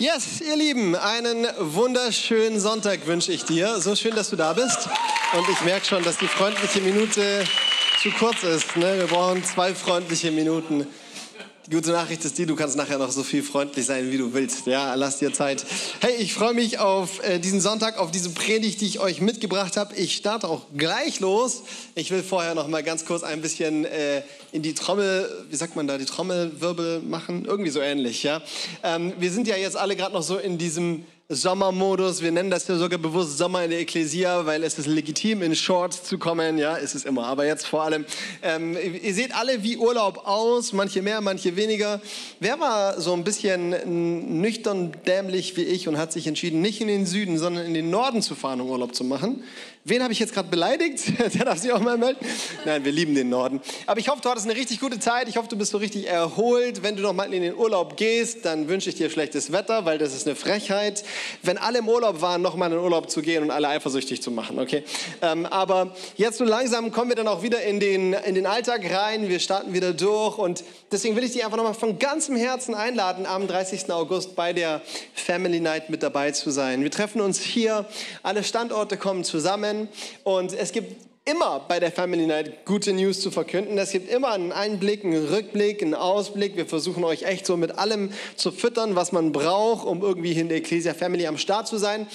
Yes, ihr Lieben, einen wunderschönen Sonntag wünsche ich dir. So schön, dass du da bist. Und ich merke schon, dass die freundliche Minute zu kurz ist. Ne? Wir brauchen zwei freundliche Minuten. Gute Nachricht ist die, du kannst nachher noch so viel freundlich sein, wie du willst. Ja, lass dir Zeit. Hey, ich freue mich auf äh, diesen Sonntag, auf diese Predigt, die ich euch mitgebracht habe. Ich starte auch gleich los. Ich will vorher noch mal ganz kurz ein bisschen äh, in die Trommel, wie sagt man da, die Trommelwirbel machen, irgendwie so ähnlich. Ja, ähm, wir sind ja jetzt alle gerade noch so in diesem Sommermodus. Wir nennen das ja sogar bewusst Sommer in der Ekklesia, weil es ist legitim, in Shorts zu kommen. Ja, ist es immer. Aber jetzt vor allem. Ähm, ihr seht alle wie Urlaub aus, manche mehr, manche weniger. Wer war so ein bisschen nüchtern dämlich wie ich und hat sich entschieden, nicht in den Süden, sondern in den Norden zu fahren, um Urlaub zu machen? Wen habe ich jetzt gerade beleidigt? Der darf sich auch mal melden. Nein, wir lieben den Norden. Aber ich hoffe, du hattest eine richtig gute Zeit. Ich hoffe, du bist so richtig erholt. Wenn du noch mal in den Urlaub gehst, dann wünsche ich dir schlechtes Wetter, weil das ist eine Frechheit. Wenn alle im Urlaub waren, noch mal in den Urlaub zu gehen und alle eifersüchtig zu machen, okay? Ähm, aber jetzt so langsam kommen wir dann auch wieder in den, in den Alltag rein. Wir starten wieder durch und deswegen will ich dich einfach noch mal von ganzem Herzen einladen, am 30. August bei der Family Night mit dabei zu sein. Wir treffen uns hier. Alle Standorte kommen zusammen zusammen und es gibt immer bei der Family Night gute News zu verkünden. Es gibt immer einen Einblick, einen Rückblick, einen Ausblick. Wir versuchen euch echt so mit allem zu füttern, was man braucht, um irgendwie in der Ecclesia Family am Start zu sein.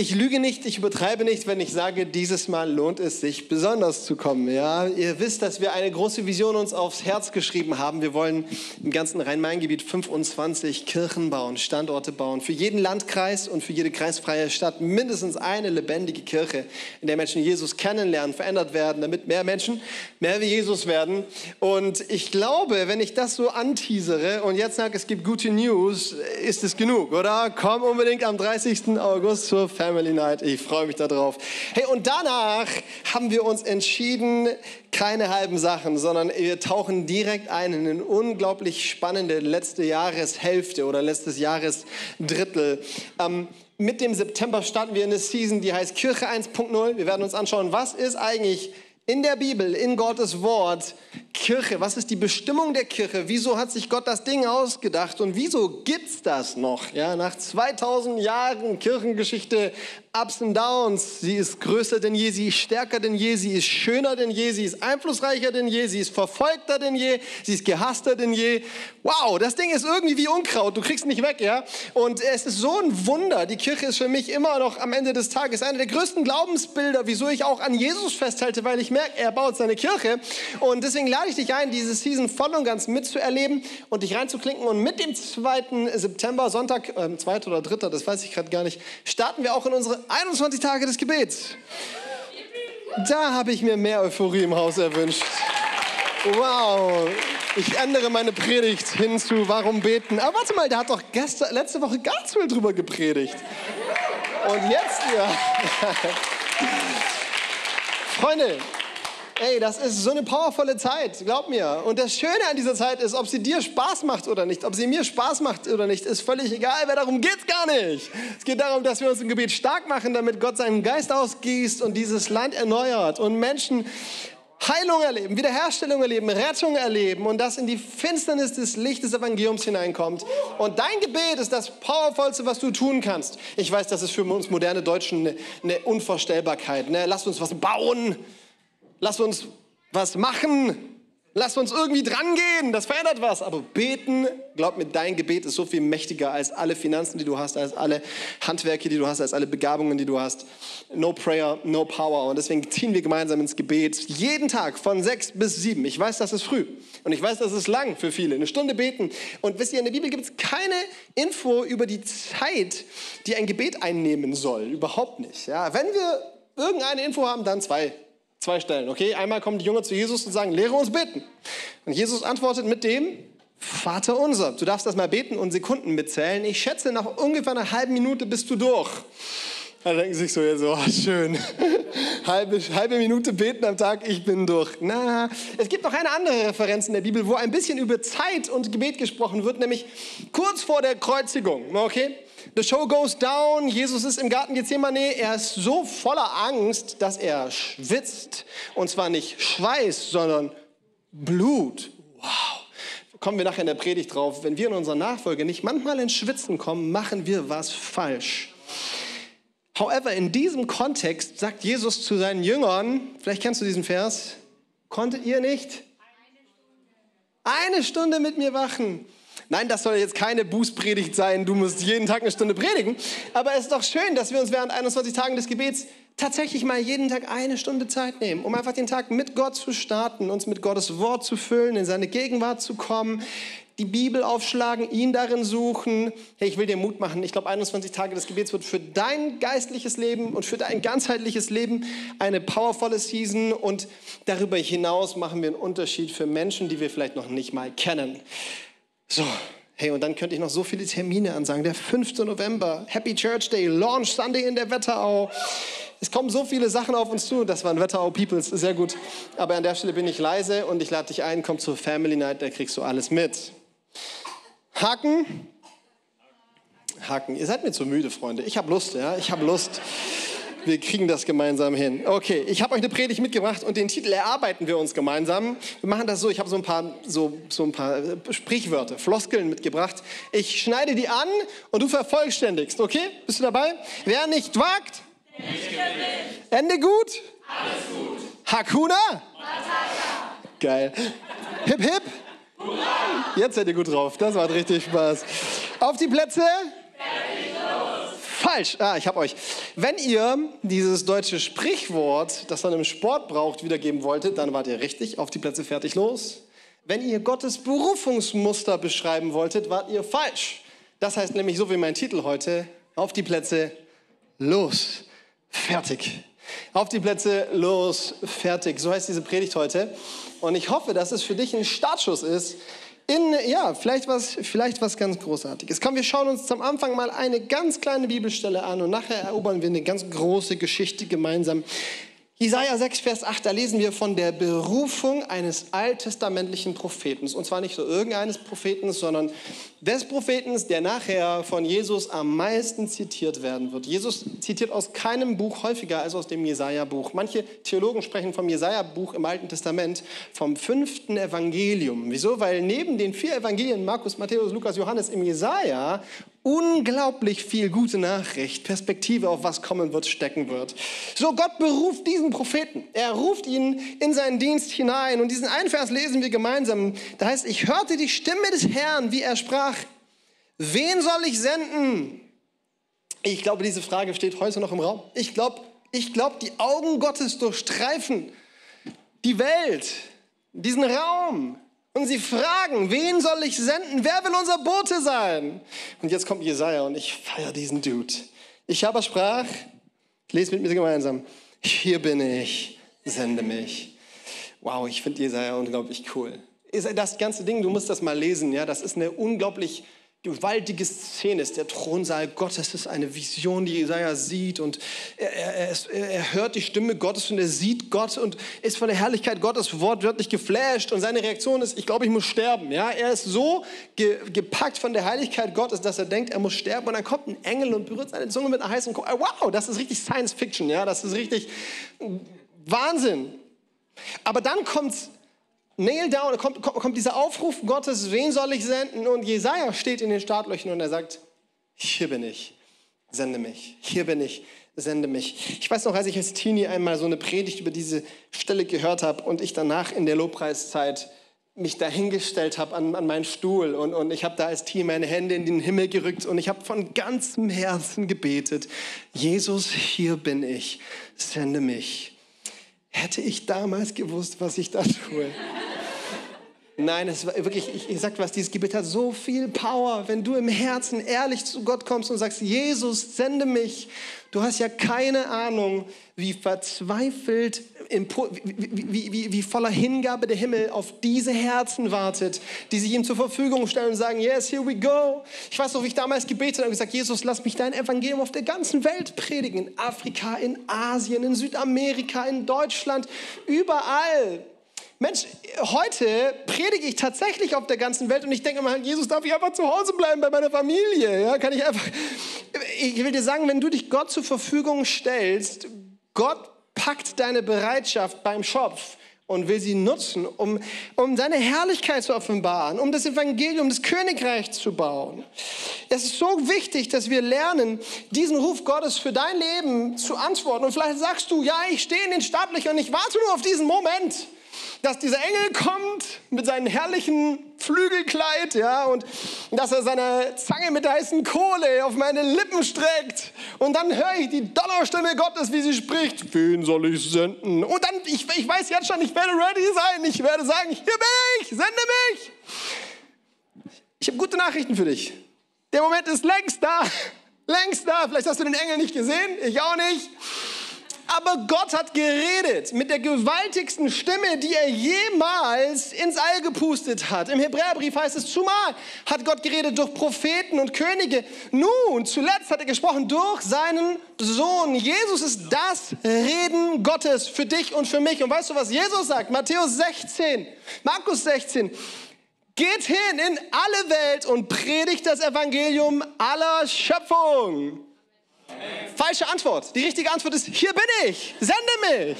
Ich lüge nicht, ich übertreibe nicht, wenn ich sage, dieses Mal lohnt es sich besonders zu kommen. Ja, ihr wisst, dass wir eine große Vision uns aufs Herz geschrieben haben. Wir wollen im ganzen Rhein-Main-Gebiet 25 Kirchen bauen, Standorte bauen. Für jeden Landkreis und für jede kreisfreie Stadt mindestens eine lebendige Kirche, in der Menschen Jesus kennenlernen, verändert werden, damit mehr Menschen mehr wie Jesus werden. Und ich glaube, wenn ich das so anteasere und jetzt sage, es gibt gute News, ist es genug, oder? Komm unbedingt am 30. August zur Family Family Night. Ich freue mich darauf. Hey, und danach haben wir uns entschieden, keine halben Sachen, sondern wir tauchen direkt ein in eine unglaublich spannende letzte Jahreshälfte oder letztes Jahresdrittel. Ähm, mit dem September starten wir eine Season, die heißt Kirche 1.0. Wir werden uns anschauen, was ist eigentlich in der Bibel, in Gottes Wort, Kirche, was ist die Bestimmung der Kirche? Wieso hat sich Gott das Ding ausgedacht und wieso gibt's das noch? Ja, nach 2000 Jahren Kirchengeschichte Ups und Downs. Sie ist größer denn je, sie ist stärker denn je, sie ist schöner denn je, sie ist einflussreicher denn je, sie ist verfolgter denn je, sie ist gehasster denn je. Wow, das Ding ist irgendwie wie Unkraut, du kriegst nicht weg, ja? Und es ist so ein Wunder. Die Kirche ist für mich immer noch am Ende des Tages eine der größten Glaubensbilder, wieso ich auch an Jesus festhalte, weil ich merke, er baut seine Kirche. Und deswegen lade ich dich ein, diese Season voll und ganz mitzuerleben und dich reinzuklinken. Und mit dem 2. September, Sonntag, äh, 2. oder 3., das weiß ich gerade gar nicht, starten wir auch in unsere 21 Tage des Gebets. Da habe ich mir mehr Euphorie im Haus erwünscht. Wow. Ich ändere meine Predigt hin zu Warum beten. Aber warte mal, der hat doch gestern, letzte Woche viel drüber gepredigt. Und jetzt, ja. Freunde, Ey, das ist so eine powervolle Zeit, glaub mir. Und das Schöne an dieser Zeit ist, ob sie dir Spaß macht oder nicht, ob sie mir Spaß macht oder nicht, ist völlig egal, weil darum geht's gar nicht. Es geht darum, dass wir uns im Gebet stark machen, damit Gott seinen Geist ausgießt und dieses Land erneuert und Menschen Heilung erleben, Wiederherstellung erleben, Rettung erleben und das in die Finsternis des Lichtes des Evangeliums hineinkommt. Und dein Gebet ist das Powervollste, was du tun kannst. Ich weiß, das ist für uns moderne Deutschen eine, eine Unvorstellbarkeit. Ne? Lasst uns was bauen lass uns was machen, lass uns irgendwie drangehen, das verändert was. Aber beten, glaub mir, dein Gebet ist so viel mächtiger als alle Finanzen, die du hast, als alle Handwerke, die du hast, als alle Begabungen, die du hast. No prayer, no power. Und deswegen ziehen wir gemeinsam ins Gebet. Jeden Tag von sechs bis sieben. Ich weiß, das ist früh. Und ich weiß, das ist lang für viele. Eine Stunde beten. Und wisst ihr, in der Bibel gibt es keine Info über die Zeit, die ein Gebet einnehmen soll. Überhaupt nicht. Ja, wenn wir irgendeine Info haben, dann zwei Zwei Stellen, okay? Einmal kommen die Jünger zu Jesus und sagen, lehre uns beten. Und Jesus antwortet mit dem, Vater unser. Du darfst das mal beten und Sekunden mitzählen. Ich schätze, nach ungefähr einer halben Minute bist du durch. Da denken sie sich so, ja, so oh, schön. halbe, halbe Minute beten am Tag, ich bin durch. Na, es gibt noch eine andere Referenz in der Bibel, wo ein bisschen über Zeit und Gebet gesprochen wird, nämlich kurz vor der Kreuzigung. Okay? The show goes down. Jesus ist im Garten Gethsemane. Er ist so voller Angst, dass er schwitzt. Und zwar nicht Schweiß, sondern Blut. Wow. kommen wir nachher in der Predigt drauf, wenn wir in unserer Nachfolge nicht manchmal ins Schwitzen kommen, machen wir was falsch. However, in diesem Kontext sagt Jesus zu seinen Jüngern, vielleicht kennst du diesen Vers, konntet ihr nicht eine Stunde mit mir wachen? Nein, das soll jetzt keine Bußpredigt sein, du musst jeden Tag eine Stunde predigen. Aber es ist doch schön, dass wir uns während 21 Tagen des Gebets tatsächlich mal jeden Tag eine Stunde Zeit nehmen, um einfach den Tag mit Gott zu starten, uns mit Gottes Wort zu füllen, in seine Gegenwart zu kommen, die Bibel aufschlagen, ihn darin suchen. Hey, ich will dir Mut machen. Ich glaube, 21 Tage des Gebets wird für dein geistliches Leben und für dein ganzheitliches Leben eine powervolle Season. Und darüber hinaus machen wir einen Unterschied für Menschen, die wir vielleicht noch nicht mal kennen. So, Hey, und dann könnte ich noch so viele Termine ansagen. Der 5. November, Happy Church Day, Launch Sunday in der Wetterau. Es kommen so viele Sachen auf uns zu. Das waren Wetterau Peoples, sehr gut. Aber an der Stelle bin ich leise und ich lade dich ein, komm zur Family Night, da kriegst du alles mit. Haken? Haken. Ihr seid mir zu müde, Freunde. Ich habe Lust, ja, ich habe Lust. Wir kriegen das gemeinsam hin. Okay, ich habe euch eine Predigt mitgebracht und den Titel erarbeiten wir uns gemeinsam. Wir machen das so, ich habe so ein paar, so, so ein paar äh, Sprichwörter, Floskeln mitgebracht. Ich schneide die an und du vervollständigst, okay? Bist du dabei? Wer nicht wagt, Ende gut? Alles gut. Hakuna? Matata. Geil. Hip, hip? Hurra. Jetzt seid ihr gut drauf. Das macht richtig Spaß. Auf die Plätze? Falsch. Ah, ich hab euch. Wenn ihr dieses deutsche Sprichwort, das man im Sport braucht, wiedergeben wolltet, dann wart ihr richtig. Auf die Plätze, fertig, los. Wenn ihr Gottes Berufungsmuster beschreiben wolltet, wart ihr falsch. Das heißt nämlich so wie mein Titel heute, auf die Plätze, los, fertig. Auf die Plätze, los, fertig. So heißt diese Predigt heute. Und ich hoffe, dass es für dich ein Startschuss ist in, ja, vielleicht was, vielleicht was ganz Großartiges. Komm, wir schauen uns zum Anfang mal eine ganz kleine Bibelstelle an und nachher erobern wir eine ganz große Geschichte gemeinsam. Jesaja 6, Vers 8, da lesen wir von der Berufung eines alttestamentlichen Propheten. Und zwar nicht so irgendeines Propheten, sondern des Propheten, der nachher von Jesus am meisten zitiert werden wird. Jesus zitiert aus keinem Buch häufiger als aus dem Jesaja-Buch. Manche Theologen sprechen vom Jesaja-Buch im Alten Testament vom fünften Evangelium. Wieso? Weil neben den vier Evangelien, Markus, Matthäus, Lukas, Johannes, im Jesaja unglaublich viel gute Nachricht, Perspektive auf was kommen wird, stecken wird. So, Gott beruft diesen Propheten. Er ruft ihn in seinen Dienst hinein. Und diesen einen Vers lesen wir gemeinsam. Da heißt, ich hörte die Stimme des Herrn, wie er sprach, wen soll ich senden? Ich glaube, diese Frage steht heute noch im Raum. Ich glaube, ich glaube, die Augen Gottes durchstreifen die Welt, diesen Raum. Und sie fragen, wen soll ich senden? Wer will unser Bote sein? Und jetzt kommt Jesaja und ich feiere diesen Dude. Ich aber sprach, lese mit mir gemeinsam, hier bin ich, sende mich. Wow, ich finde Jesaja unglaublich cool. Das ganze Ding, du musst das mal lesen, ja, das ist eine unglaublich gewaltige Szene ist. Der Thronsaal Gottes ist eine Vision, die Jesaja sieht und er, er, er, hört die Stimme Gottes und er sieht Gott und ist von der Herrlichkeit Gottes wortwörtlich geflasht und seine Reaktion ist, ich glaube, ich muss sterben. Ja, er ist so ge, gepackt von der Heiligkeit Gottes, dass er denkt, er muss sterben und dann kommt ein Engel und berührt seine Zunge mit einer heißen Kohle. Wow, das ist richtig Science Fiction, ja, das ist richtig Wahnsinn. Aber dann kommt Nail down, kommt, kommt dieser Aufruf Gottes, wen soll ich senden? Und Jesaja steht in den Startlöchern und er sagt, hier bin ich, sende mich, hier bin ich, sende mich. Ich weiß noch, als ich als Teenie einmal so eine Predigt über diese Stelle gehört habe und ich danach in der Lobpreiszeit mich dahingestellt habe an, an meinen Stuhl und, und ich habe da als Teenie meine Hände in den Himmel gerückt und ich habe von ganzem Herzen gebetet, Jesus, hier bin ich, sende mich. Hätte ich damals gewusst, was ich da tue. Nein, es war wirklich, ich, ich sag was, dieses Gebet hat so viel Power, wenn du im Herzen ehrlich zu Gott kommst und sagst, Jesus, sende mich. Du hast ja keine Ahnung, wie verzweifelt, wie, wie, wie, voller Hingabe der Himmel auf diese Herzen wartet, die sich ihm zur Verfügung stellen und sagen, yes, here we go. Ich weiß noch, wie ich damals gebetet habe und gesagt, Jesus, lass mich dein Evangelium auf der ganzen Welt predigen. In Afrika, in Asien, in Südamerika, in Deutschland, überall. Mensch, heute predige ich tatsächlich auf der ganzen Welt und ich denke immer, Jesus, darf ich einfach zu Hause bleiben bei meiner Familie? Ja, kann ich einfach. Ich will dir sagen, wenn du dich Gott zur Verfügung stellst, Gott packt deine Bereitschaft beim Schopf und will sie nutzen, um, um seine Herrlichkeit zu offenbaren, um das Evangelium, das Königreich zu bauen. Es ist so wichtig, dass wir lernen, diesen Ruf Gottes für dein Leben zu antworten. Und vielleicht sagst du, ja, ich stehe in den Startlöchern ich warte nur auf diesen Moment dass dieser Engel kommt mit seinem herrlichen Flügelkleid, ja, und dass er seine Zange mit der heißen Kohle auf meine Lippen streckt. Und dann höre ich die Donnerstimme Gottes, wie sie spricht. Wen soll ich senden? Und dann, ich, ich weiß jetzt schon, ich werde ready sein. Ich werde sagen, hier bin ich, sende mich. Ich habe gute Nachrichten für dich. Der Moment ist längst da. Längst da. Vielleicht hast du den Engel nicht gesehen, ich auch nicht. Aber Gott hat geredet mit der gewaltigsten Stimme, die er jemals ins All gepustet hat. Im Hebräerbrief heißt es, zumal hat Gott geredet durch Propheten und Könige. Nun, zuletzt hat er gesprochen durch seinen Sohn. Jesus ist das Reden Gottes für dich und für mich. Und weißt du, was Jesus sagt? Matthäus 16, Markus 16. Geht hin in alle Welt und predigt das Evangelium aller Schöpfung. Falsche Antwort. Die richtige Antwort ist, hier bin ich, sende mich.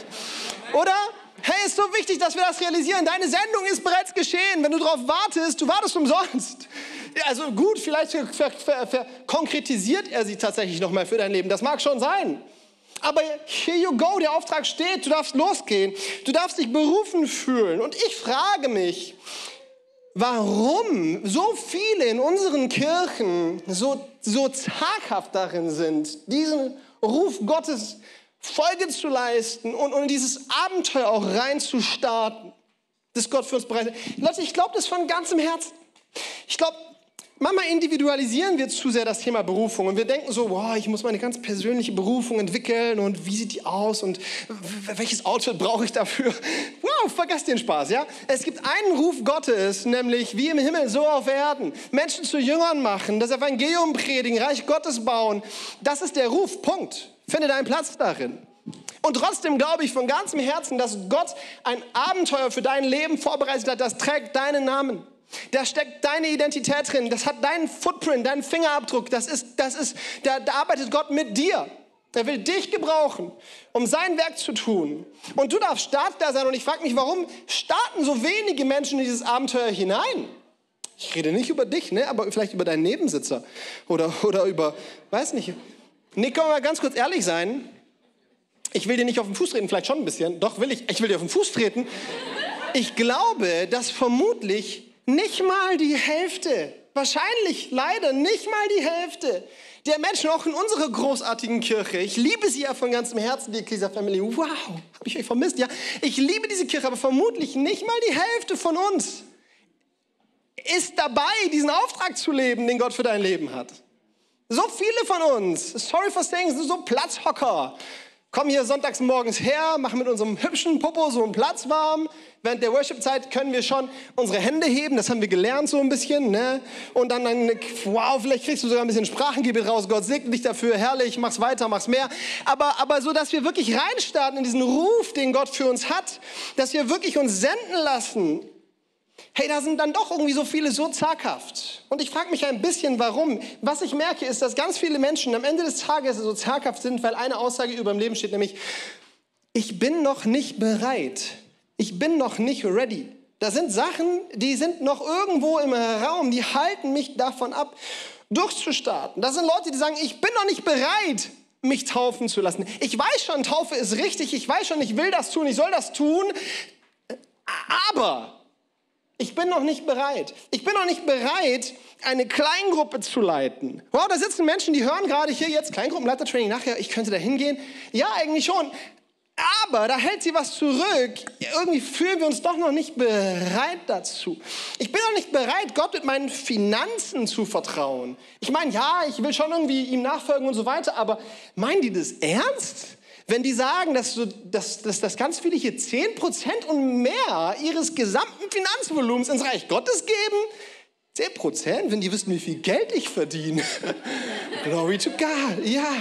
Oder? Hey, ist so wichtig, dass wir das realisieren. Deine Sendung ist bereits geschehen. Wenn du darauf wartest, du wartest umsonst. Also gut, vielleicht konkretisiert er sie tatsächlich nochmal für dein Leben. Das mag schon sein. Aber here you go, der Auftrag steht, du darfst losgehen, du darfst dich berufen fühlen. Und ich frage mich, warum so viele in unseren Kirchen so, so zaghaft darin sind, diesen Ruf Gottes Folge zu leisten und, und dieses Abenteuer auch reinzustarten, das Gott für uns bereitet. Leute, ich glaube das von ganzem Herzen. Ich glaube, Manchmal individualisieren wir zu sehr das Thema Berufung und wir denken so, wow, ich muss meine ganz persönliche Berufung entwickeln und wie sieht die aus und welches Outfit brauche ich dafür? Wow, vergesst den Spaß, ja? Es gibt einen Ruf Gottes, nämlich wie im Himmel, so auf Erden. Menschen zu Jüngern machen, das Evangelium predigen, Reich Gottes bauen. Das ist der Ruf, Punkt. Finde deinen Platz darin. Und trotzdem glaube ich von ganzem Herzen, dass Gott ein Abenteuer für dein Leben vorbereitet hat, das trägt deinen Namen. Da steckt deine Identität drin, das hat deinen Footprint, deinen Fingerabdruck, das ist, das ist, da, da arbeitet Gott mit dir. Er will dich gebrauchen, um sein Werk zu tun. Und du darfst Start da sein. Und ich frage mich, warum starten so wenige Menschen in dieses Abenteuer hinein? Ich rede nicht über dich, ne? aber vielleicht über deinen Nebensitzer oder, oder über, weiß nicht. Nick, können wir mal ganz kurz ehrlich sein? Ich will dir nicht auf den Fuß treten, vielleicht schon ein bisschen. Doch, will ich. Ich will dir auf den Fuß treten. Ich glaube, dass vermutlich nicht mal die Hälfte, wahrscheinlich leider nicht mal die Hälfte der Menschen auch in unserer großartigen Kirche. Ich liebe sie ja von ganzem Herzen, die Ecclesia Family. Wow, habe ich euch vermisst, ja? Ich liebe diese Kirche, aber vermutlich nicht mal die Hälfte von uns ist dabei, diesen Auftrag zu leben, den Gott für dein Leben hat. So viele von uns, sorry for saying, sind so Platzhocker kommen hier sonntags morgens her, machen mit unserem hübschen Popo so einen Platz warm. Während der Worship-Zeit können wir schon unsere Hände heben, das haben wir gelernt so ein bisschen. Ne? Und dann, dann, wow, vielleicht kriegst du sogar ein bisschen Sprachengebet raus. Gott segne dich dafür, herrlich, mach's weiter, mach's mehr. Aber, aber so, dass wir wirklich reinstarten in diesen Ruf, den Gott für uns hat, dass wir wirklich uns senden lassen hey, da sind dann doch irgendwie so viele so zaghaft. Und ich frage mich ein bisschen, warum. Was ich merke, ist, dass ganz viele Menschen am Ende des Tages so zaghaft sind, weil eine Aussage über im Leben steht, nämlich, ich bin noch nicht bereit. Ich bin noch nicht ready. Da sind Sachen, die sind noch irgendwo im Raum, die halten mich davon ab, durchzustarten. Das sind Leute, die sagen, ich bin noch nicht bereit, mich taufen zu lassen. Ich weiß schon, Taufe ist richtig. Ich weiß schon, ich will das tun, ich soll das tun. Aber ich bin noch nicht bereit. Ich bin noch nicht bereit, eine Kleingruppe zu leiten. Wow, da sitzen Menschen, die hören gerade hier jetzt Kleingruppenleitertraining nachher, ich könnte da hingehen. Ja, eigentlich schon. Aber da hält sie was zurück. Irgendwie fühlen wir uns doch noch nicht bereit dazu. Ich bin noch nicht bereit, Gott mit meinen Finanzen zu vertrauen. Ich meine, ja, ich will schon irgendwie ihm nachfolgen und so weiter, aber meinen die das ernst? Wenn die sagen, dass, so, dass, dass, dass ganz viele hier 10% und mehr ihres gesamten Finanzvolumens ins Reich Gottes geben, 10%, wenn die wüssten, wie viel Geld ich verdiene. Glory to God, ja.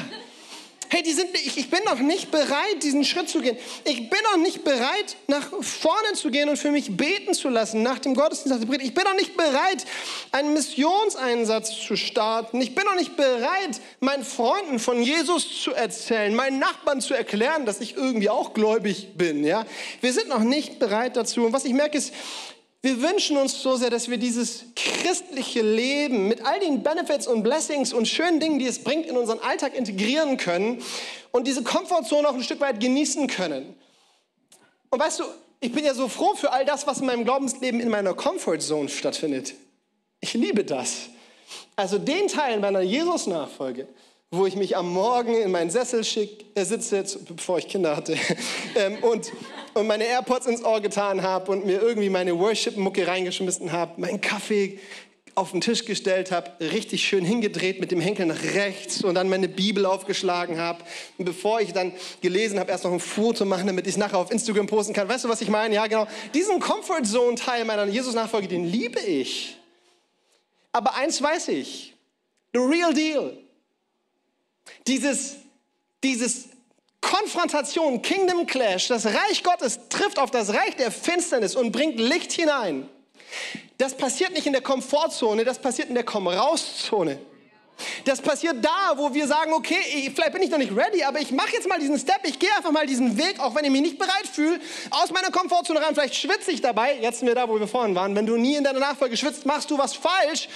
Hey, die sind, ich, ich bin noch nicht bereit, diesen Schritt zu gehen. Ich bin noch nicht bereit, nach vorne zu gehen und für mich beten zu lassen nach dem Gottesdienst. Ich bin noch nicht bereit, einen Missionseinsatz zu starten. Ich bin noch nicht bereit, meinen Freunden von Jesus zu erzählen, meinen Nachbarn zu erklären, dass ich irgendwie auch gläubig bin. Ja? Wir sind noch nicht bereit dazu. Und was ich merke ist, wir wünschen uns so sehr, dass wir dieses christliche Leben mit all den Benefits und Blessings und schönen Dingen, die es bringt, in unseren Alltag integrieren können und diese Komfortzone auch ein Stück weit genießen können. Und weißt du, ich bin ja so froh für all das, was in meinem Glaubensleben in meiner Comfortzone stattfindet. Ich liebe das. Also den Teil meiner Jesus-Nachfolge, wo ich mich am Morgen in meinen Sessel schick, äh, sitze, bevor ich Kinder hatte, ähm, und, und meine AirPods ins Ohr getan habe und mir irgendwie meine Worship-Mucke reingeschmissen habe, meinen Kaffee auf den Tisch gestellt habe, richtig schön hingedreht mit dem Henkel nach rechts und dann meine Bibel aufgeschlagen habe. Und bevor ich dann gelesen habe, erst noch ein Foto machen, damit ich es nachher auf Instagram posten kann. Weißt du, was ich meine? Ja, genau. Diesen Comfort Zone-Teil meiner Jesus-Nachfolge, den liebe ich. Aber eins weiß ich: the real deal dieses, dieses Konfrontation, Kingdom Clash, das Reich Gottes trifft auf das Reich der Finsternis und bringt Licht hinein. Das passiert nicht in der Komfortzone, das passiert in der Komm-raus-Zone. Das passiert da, wo wir sagen, okay, ich, vielleicht bin ich noch nicht ready, aber ich mache jetzt mal diesen Step, ich gehe einfach mal diesen Weg, auch wenn ich mich nicht bereit fühle, aus meiner Komfortzone rein. Vielleicht schwitze ich dabei. Jetzt sind wir da, wo wir vorhin waren. Wenn du nie in deiner Nachfolge schwitzt, machst du was falsch.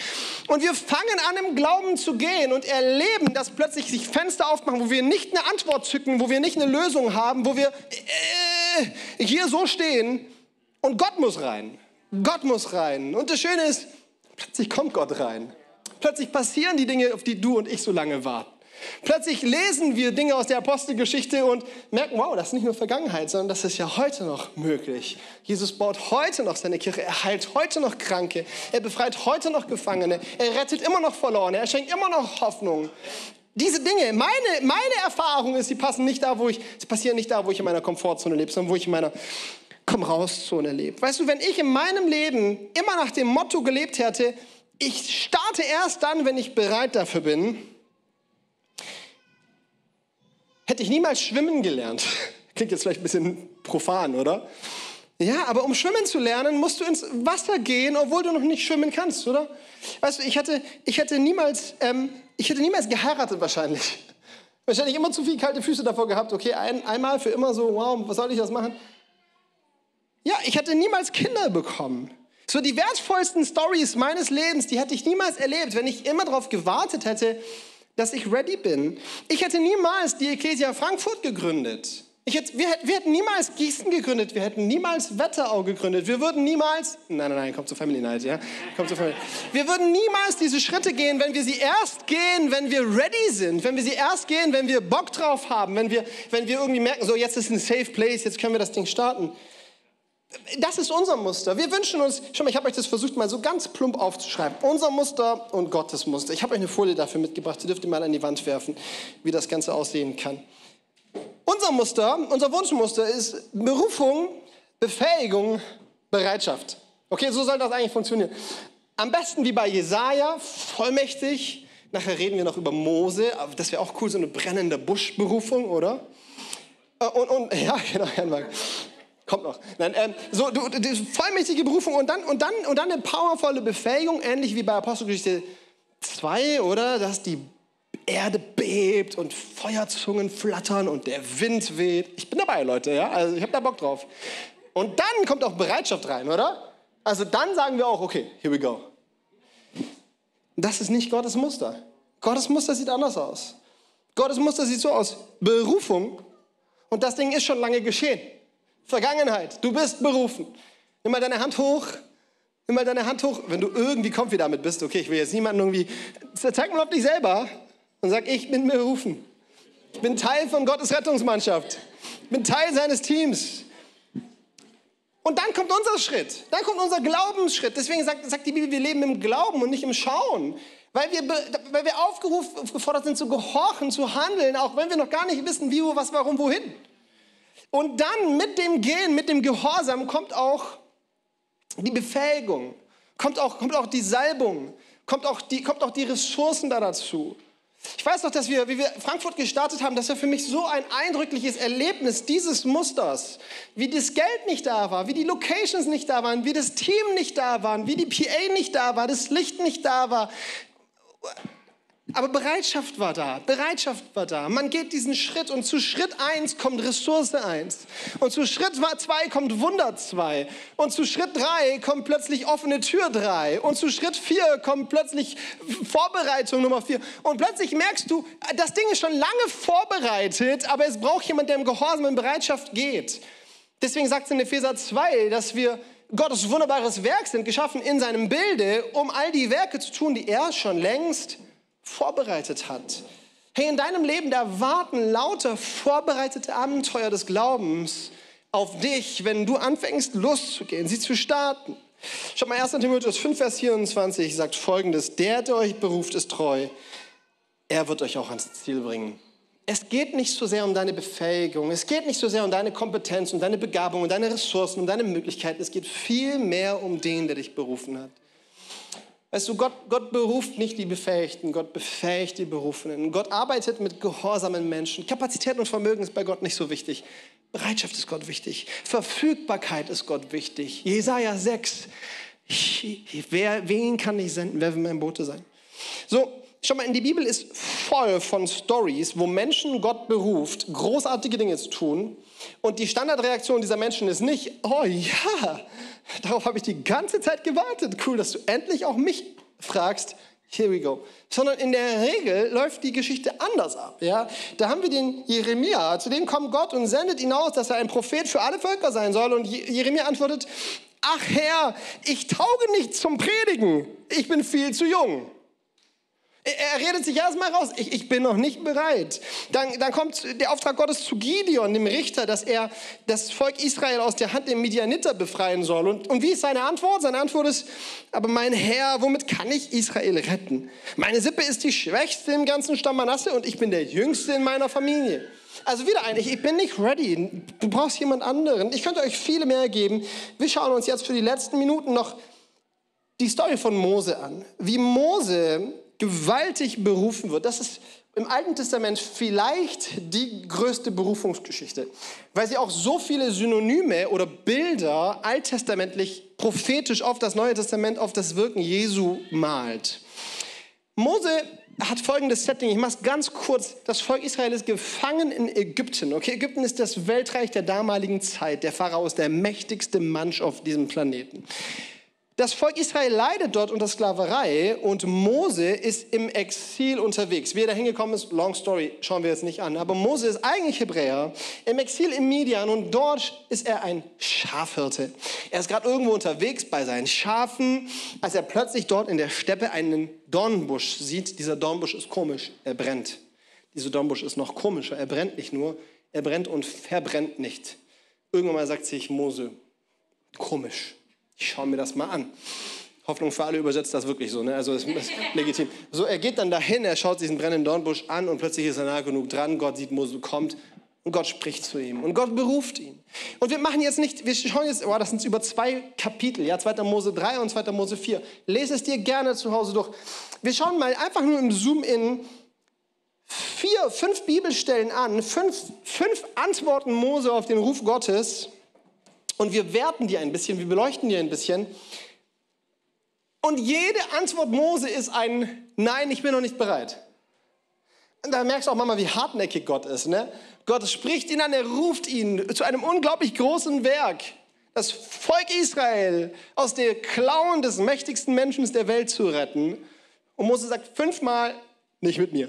Und wir fangen an, im Glauben zu gehen und erleben, dass plötzlich sich Fenster aufmachen, wo wir nicht eine Antwort zücken, wo wir nicht eine Lösung haben, wo wir äh, hier so stehen und Gott muss rein. Gott muss rein. Und das Schöne ist, plötzlich kommt Gott rein. Plötzlich passieren die Dinge, auf die du und ich so lange warten. Plötzlich lesen wir Dinge aus der Apostelgeschichte und merken, wow, das ist nicht nur Vergangenheit, sondern das ist ja heute noch möglich. Jesus baut heute noch seine Kirche, er heilt heute noch Kranke, er befreit heute noch Gefangene, er rettet immer noch Verlorene, er schenkt immer noch Hoffnung. Diese Dinge, meine, meine Erfahrung ist, sie passen nicht da, wo ich, sie passieren nicht da, wo ich in meiner Komfortzone lebe, sondern wo ich in meiner Komm-raus-Zone lebe. Weißt du, wenn ich in meinem Leben immer nach dem Motto gelebt hätte, ich starte erst dann, wenn ich bereit dafür bin. Hätte ich niemals schwimmen gelernt. Klingt jetzt vielleicht ein bisschen profan, oder? Ja, aber um schwimmen zu lernen, musst du ins Wasser gehen, obwohl du noch nicht schwimmen kannst, oder? Weißt du, ich hätte, ich hätte, niemals, ähm, ich hätte niemals geheiratet wahrscheinlich. Wahrscheinlich immer zu viel kalte Füße davor gehabt. Okay, ein, einmal für immer so, wow, was soll ich das machen? Ja, ich hätte niemals Kinder bekommen. So die wertvollsten Stories meines Lebens, die hätte ich niemals erlebt, wenn ich immer darauf gewartet hätte, dass ich ready bin. Ich hätte niemals die Ecclesia Frankfurt gegründet. Hätte, wir, wir, hätten niemals Gießen gegründet, wir hätten niemals Wetterau gegründet, wir würden niemals, nein, nein, nein, kommt zur Family Night, ja, kommt zur Family. Wir würden niemals diese Schritte gehen, wenn wir sie erst gehen, wenn wir ready sind, wenn wir sie erst gehen, wenn wir Bock drauf haben, wenn wir, wenn wir irgendwie merken, so jetzt ist ein safe place, jetzt können wir das Ding starten. Das ist unser Muster. Wir wünschen uns, schau mal, ich habe euch das versucht mal so ganz plump aufzuschreiben. Unser Muster und Gottes Muster. Ich habe euch eine Folie dafür mitgebracht, die dürft ihr mal an die Wand werfen, wie das Ganze aussehen kann. Unser Muster, unser Wunschmuster ist Berufung, Befähigung, Bereitschaft. Okay, so soll das eigentlich funktionieren. Am besten wie bei Jesaja, vollmächtig. Nachher reden wir noch über Mose. Das wäre auch cool, so eine brennende Buschberufung, oder? Äh, und, und ja, genau, Herrn Mark. Kommt noch. Nein, ähm, so, du, die vollmächtige Berufung und dann, und, dann, und dann eine powervolle Befähigung, ähnlich wie bei Apostelgeschichte 2, oder? Dass die Erde bebt und Feuerzungen flattern und der Wind weht. Ich bin dabei, Leute, ja? Also ich habe da Bock drauf. Und dann kommt auch Bereitschaft rein, oder? Also dann sagen wir auch, okay, here we go. Das ist nicht Gottes Muster. Gottes Muster sieht anders aus. Gottes Muster sieht so aus. Berufung. Und das Ding ist schon lange geschehen. Vergangenheit. Du bist berufen. Nimm mal deine Hand hoch. Nimm mal deine Hand hoch, wenn du irgendwie comfy damit bist. Okay, ich will jetzt niemanden irgendwie. Zeig mal auf dich selber und sag, ich bin berufen. Ich bin Teil von Gottes Rettungsmannschaft. Ich bin Teil seines Teams. Und dann kommt unser Schritt. Dann kommt unser Glaubensschritt. Deswegen sagt, sagt die Bibel, wir leben im Glauben und nicht im Schauen. Weil wir, weil wir aufgefordert sind zu gehorchen, zu handeln, auch wenn wir noch gar nicht wissen, wie, wo, was, warum, wohin. Und dann mit dem Gehen, mit dem Gehorsam kommt auch die Befähigung, kommt auch, kommt auch die Salbung, kommt auch die, kommt auch die Ressourcen da dazu. Ich weiß noch, dass wir, wie wir Frankfurt gestartet haben, das war für mich so ein eindrückliches Erlebnis dieses Musters. Wie das Geld nicht da war, wie die Locations nicht da waren, wie das Team nicht da war, wie die PA nicht da war, das Licht nicht da war. Aber Bereitschaft war da, Bereitschaft war da. Man geht diesen Schritt und zu Schritt 1 kommt Ressource 1. Und zu Schritt 2 kommt Wunder 2. Und zu Schritt 3 kommt plötzlich offene Tür 3. Und zu Schritt 4 kommt plötzlich Vorbereitung Nummer 4. Und plötzlich merkst du, das Ding ist schon lange vorbereitet, aber es braucht jemand, der im Gehorsam in Bereitschaft geht. Deswegen sagt es in Epheser 2, dass wir Gottes wunderbares Werk sind, geschaffen in seinem Bilde, um all die Werke zu tun, die er schon längst vorbereitet hat. Hey, in deinem Leben, da warten lauter vorbereitete Abenteuer des Glaubens auf dich, wenn du anfängst loszugehen, sie zu starten. Schau mal, 1. Timotheus 5, Vers 24 sagt folgendes, der, der euch beruft, ist treu. Er wird euch auch ans Ziel bringen. Es geht nicht so sehr um deine Befähigung, es geht nicht so sehr um deine Kompetenz, um deine Begabung, um deine Ressourcen, um deine Möglichkeiten. Es geht viel mehr um den, der dich berufen hat. Weißt du, Gott, Gott beruft nicht die Befähigten, Gott befähigt die Berufenen. Gott arbeitet mit gehorsamen Menschen. Kapazität und Vermögen ist bei Gott nicht so wichtig. Bereitschaft ist Gott wichtig. Verfügbarkeit ist Gott wichtig. Jesaja 6. Wer, wen kann ich senden? Wer will mein Bote sein? So, schau mal, die Bibel ist voll von Stories, wo Menschen Gott beruft, großartige Dinge zu tun. Und die Standardreaktion dieser Menschen ist nicht, oh ja, Darauf habe ich die ganze Zeit gewartet. Cool, dass du endlich auch mich fragst. Here we go. Sondern in der Regel läuft die Geschichte anders ab. Ja? Da haben wir den Jeremia, zu dem kommt Gott und sendet ihn aus, dass er ein Prophet für alle Völker sein soll. Und Jeremia antwortet, ach Herr, ich tauge nicht zum Predigen, ich bin viel zu jung. Er redet sich erstmal raus, ich, ich, bin noch nicht bereit. Dann, dann kommt der Auftrag Gottes zu Gideon, dem Richter, dass er das Volk Israel aus der Hand der Midianiter befreien soll. Und, und wie ist seine Antwort? Seine Antwort ist, aber mein Herr, womit kann ich Israel retten? Meine Sippe ist die schwächste im ganzen Stamm Manasse und ich bin der Jüngste in meiner Familie. Also wieder ein, ich, ich bin nicht ready. Du brauchst jemand anderen. Ich könnte euch viele mehr geben. Wir schauen uns jetzt für die letzten Minuten noch die Story von Mose an. Wie Mose gewaltig berufen wird. Das ist im Alten Testament vielleicht die größte Berufungsgeschichte, weil sie auch so viele Synonyme oder Bilder alttestamentlich prophetisch auf das Neue Testament, auf das Wirken Jesu malt. Mose hat folgendes Setting, ich mache es ganz kurz. Das Volk Israel ist gefangen in Ägypten. Okay, Ägypten ist das Weltreich der damaligen Zeit. Der Pharao ist der mächtigste Mensch auf diesem Planeten. Das Volk Israel leidet dort unter Sklaverei und Mose ist im Exil unterwegs. Wie er da hingekommen ist, long story, schauen wir jetzt nicht an. Aber Mose ist eigentlich Hebräer, im Exil in Midian und dort ist er ein Schafhirte. Er ist gerade irgendwo unterwegs bei seinen Schafen, als er plötzlich dort in der Steppe einen Dornbusch sieht. Dieser Dornbusch ist komisch, er brennt. Dieser Dornbusch ist noch komischer, er brennt nicht nur, er brennt und verbrennt nicht. Irgendwann mal sagt sich Mose, komisch ich schaue mir das mal an. Hoffnung für alle übersetzt das wirklich so, ne? also das ist legitim. So, er geht dann dahin, er schaut diesen brennenden Dornbusch an und plötzlich ist er nah genug dran, Gott sieht, Mose kommt und Gott spricht zu ihm und Gott beruft ihn. Und wir machen jetzt nicht, wir schauen jetzt, oh, das sind über zwei Kapitel, ja, 2. Mose 3 und 2. Mose 4. Lese es dir gerne zu Hause durch. Wir schauen mal einfach nur im Zoom-In vier, fünf Bibelstellen an, fünf, fünf Antworten Mose auf den Ruf Gottes und wir werten die ein bisschen, wir beleuchten die ein bisschen. Und jede Antwort Mose ist ein Nein, ich bin noch nicht bereit. Und da merkst du auch manchmal, wie hartnäckig Gott ist. Ne? Gott spricht ihn an, er ruft ihn zu einem unglaublich großen Werk, das Volk Israel aus der Klauen des mächtigsten Menschen der Welt zu retten. Und Mose sagt fünfmal, nicht mit mir.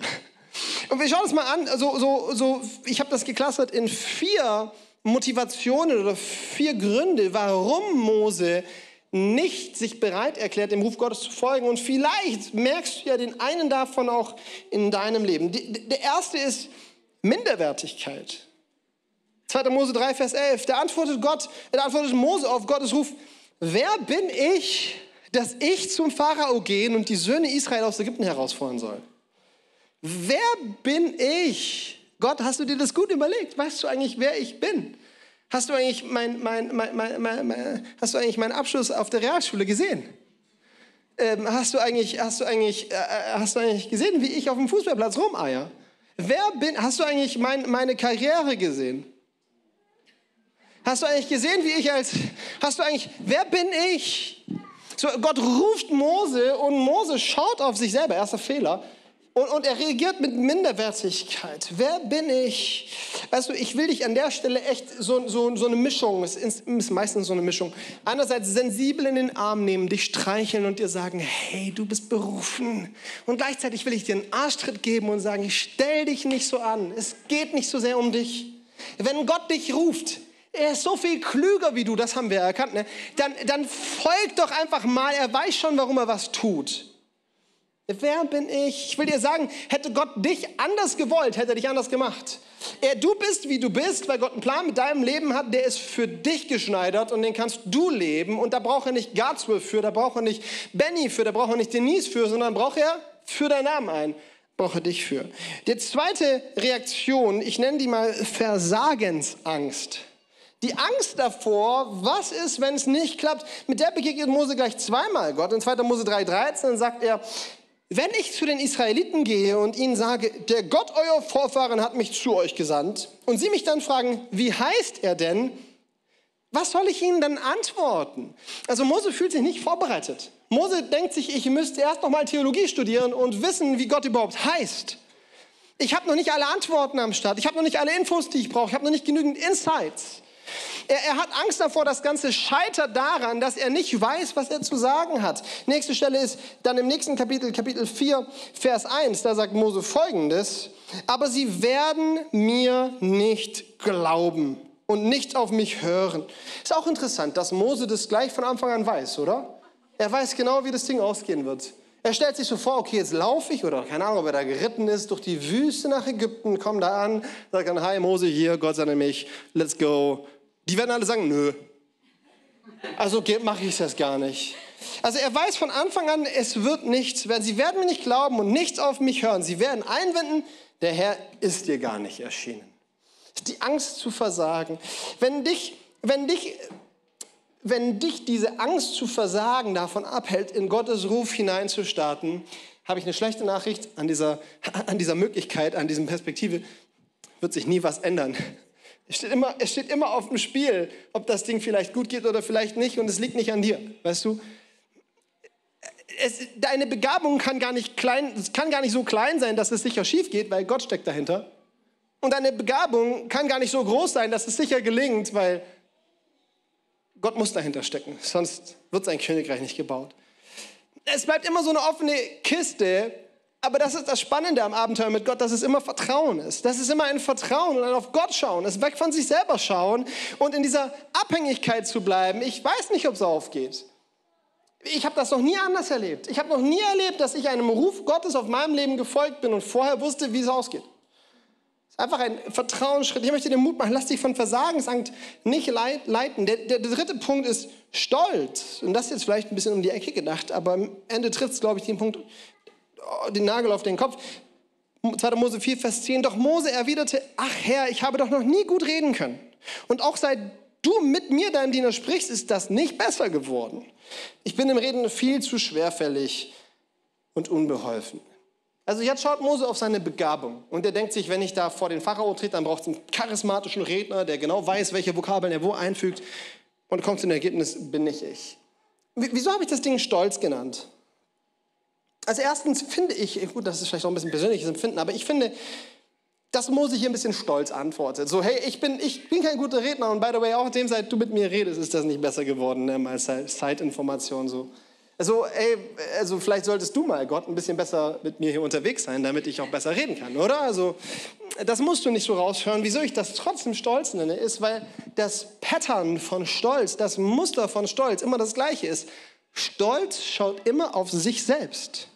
Und wir schauen uns mal an, so, so, so, ich habe das geklustert in vier Motivationen oder vier Gründe, warum Mose nicht sich bereit erklärt, dem Ruf Gottes zu folgen. Und vielleicht merkst du ja den einen davon auch in deinem Leben. Der erste ist Minderwertigkeit. 2. Mose 3, Vers 11. Da antwortet Gott, da antwortet Mose auf Gottes Ruf. Wer bin ich, dass ich zum Pharao gehen und die Söhne Israel aus Ägypten herausfordern soll? Wer bin ich, Gott, hast du dir das gut überlegt? Weißt du eigentlich, wer ich bin? Hast du eigentlich, mein, mein, mein, hast du eigentlich meinen Abschluss auf der Realschule gesehen? ähm, hast, du eigentlich, hast, du eigentlich, äh, äh, hast du eigentlich gesehen, wie ich auf dem Fußballplatz rumeier? Wer bin, hast du eigentlich mein, meine Karriere gesehen? Hast du eigentlich gesehen, wie ich als, hast du eigentlich, wer bin ich? So, Gott ruft Mose und Mose schaut auf sich selber, erster Fehler. Und, und, er reagiert mit Minderwertigkeit. Wer bin ich? Weißt du, ich will dich an der Stelle echt so, so, so eine Mischung, es ist, ist meistens so eine Mischung. Einerseits sensibel in den Arm nehmen, dich streicheln und dir sagen, hey, du bist berufen. Und gleichzeitig will ich dir einen Arschtritt geben und sagen, stell dich nicht so an. Es geht nicht so sehr um dich. Wenn Gott dich ruft, er ist so viel klüger wie du, das haben wir erkannt, ne? dann, dann folg doch einfach mal, er weiß schon, warum er was tut. Wer bin ich? Ich will dir sagen, hätte Gott dich anders gewollt, hätte er dich anders gemacht. Er, du bist, wie du bist, weil Gott einen Plan mit deinem Leben hat, der ist für dich geschneidert und den kannst du leben. Und da braucht er nicht Garzwell für, da braucht er nicht Benny für, da braucht er nicht Denise für, sondern braucht er für deinen Namen ein. Braucht er dich für. Die zweite Reaktion, ich nenne die mal Versagensangst. Die Angst davor, was ist, wenn es nicht klappt, mit der begegnet Mose gleich zweimal Gott. In 2. Mose 3,13 sagt er, wenn ich zu den Israeliten gehe und ihnen sage, der Gott euer Vorfahren hat mich zu euch gesandt, und sie mich dann fragen, wie heißt er denn? Was soll ich ihnen dann antworten? Also Mose fühlt sich nicht vorbereitet. Mose denkt sich, ich müsste erst noch mal Theologie studieren und wissen, wie Gott überhaupt heißt. Ich habe noch nicht alle Antworten am Start. Ich habe noch nicht alle Infos, die ich brauche. Ich habe noch nicht genügend Insights. Er, er, hat Angst davor, das Ganze scheitert daran, dass er nicht weiß, was er zu sagen hat. Nächste Stelle ist dann im nächsten Kapitel, Kapitel 4, Vers 1. Da sagt Mose folgendes. Aber sie werden mir nicht glauben und nicht auf mich hören. Ist auch interessant, dass Mose das gleich von Anfang an weiß, oder? Er weiß genau, wie das Ding ausgehen wird. Er stellt sich so vor, okay, jetzt laufe ich, oder keine Ahnung, ob er da geritten ist, durch die Wüste nach Ägypten, komm da an, sagt dann, hi Mose, hier, Gott sei mich, let's go, die werden alle sagen, nö. Also mache ich das gar nicht. Also er weiß von Anfang an, es wird nichts werden. Sie werden mir nicht glauben und nichts auf mich hören. Sie werden einwenden, der Herr ist dir gar nicht erschienen. Die Angst zu versagen. Wenn dich, wenn dich, wenn dich diese Angst zu versagen davon abhält, in Gottes Ruf hineinzustarten, habe ich eine schlechte Nachricht an dieser, an dieser Möglichkeit, an diesem Perspektive, wird sich nie was ändern. Es steht, immer, es steht immer auf dem Spiel, ob das Ding vielleicht gut geht oder vielleicht nicht und es liegt nicht an dir, weißt du? Es, deine Begabung kann gar, nicht klein, kann gar nicht so klein sein, dass es sicher schief geht, weil Gott steckt dahinter. Und deine Begabung kann gar nicht so groß sein, dass es sicher gelingt, weil Gott muss dahinter stecken. Sonst wird sein Königreich nicht gebaut. Es bleibt immer so eine offene Kiste, aber das ist das Spannende am Abenteuer mit Gott, dass es immer Vertrauen ist. Das ist immer ein Vertrauen und ein auf Gott schauen, es weg von sich selber schauen und in dieser Abhängigkeit zu bleiben. Ich weiß nicht, ob es aufgeht. Ich habe das noch nie anders erlebt. Ich habe noch nie erlebt, dass ich einem Ruf Gottes auf meinem Leben gefolgt bin und vorher wusste, wie es ausgeht. Es ist einfach ein Vertrauensschritt. Ich möchte dir Mut machen, lass dich von Versagensangst nicht leiten. Der, der, der dritte Punkt ist Stolz. Und das ist jetzt vielleicht ein bisschen um die Ecke gedacht, aber am Ende trifft es, glaube ich, den Punkt den Nagel auf den Kopf. 2. Mose 4, Vers 10. Doch Mose erwiderte, ach Herr, ich habe doch noch nie gut reden können. Und auch seit du mit mir, deinem Diener, sprichst, ist das nicht besser geworden. Ich bin im Reden viel zu schwerfällig und unbeholfen. Also jetzt schaut Mose auf seine Begabung und er denkt sich, wenn ich da vor den Pharao trete, dann braucht es einen charismatischen Redner, der genau weiß, welche Vokabeln er wo einfügt und kommt zum Ergebnis, bin nicht ich. Wieso habe ich das Ding Stolz genannt? Als erstens finde ich, gut, das ist vielleicht auch ein bisschen persönliches Empfinden, aber ich finde, dass Mose hier ein bisschen stolz antwortet. So, hey, ich bin, ich bin kein guter Redner und by the way, auch dem, seit du mit mir redest, ist das nicht besser geworden, ne, als Zeitinformation so. Also, ey, also vielleicht solltest du mal, Gott, ein bisschen besser mit mir hier unterwegs sein, damit ich auch besser reden kann, oder? Also, das musst du nicht so raushören. Wieso ich das trotzdem Stolz nenne, ist, weil das Pattern von Stolz, das Muster von Stolz immer das gleiche ist. Stolz schaut immer auf sich selbst.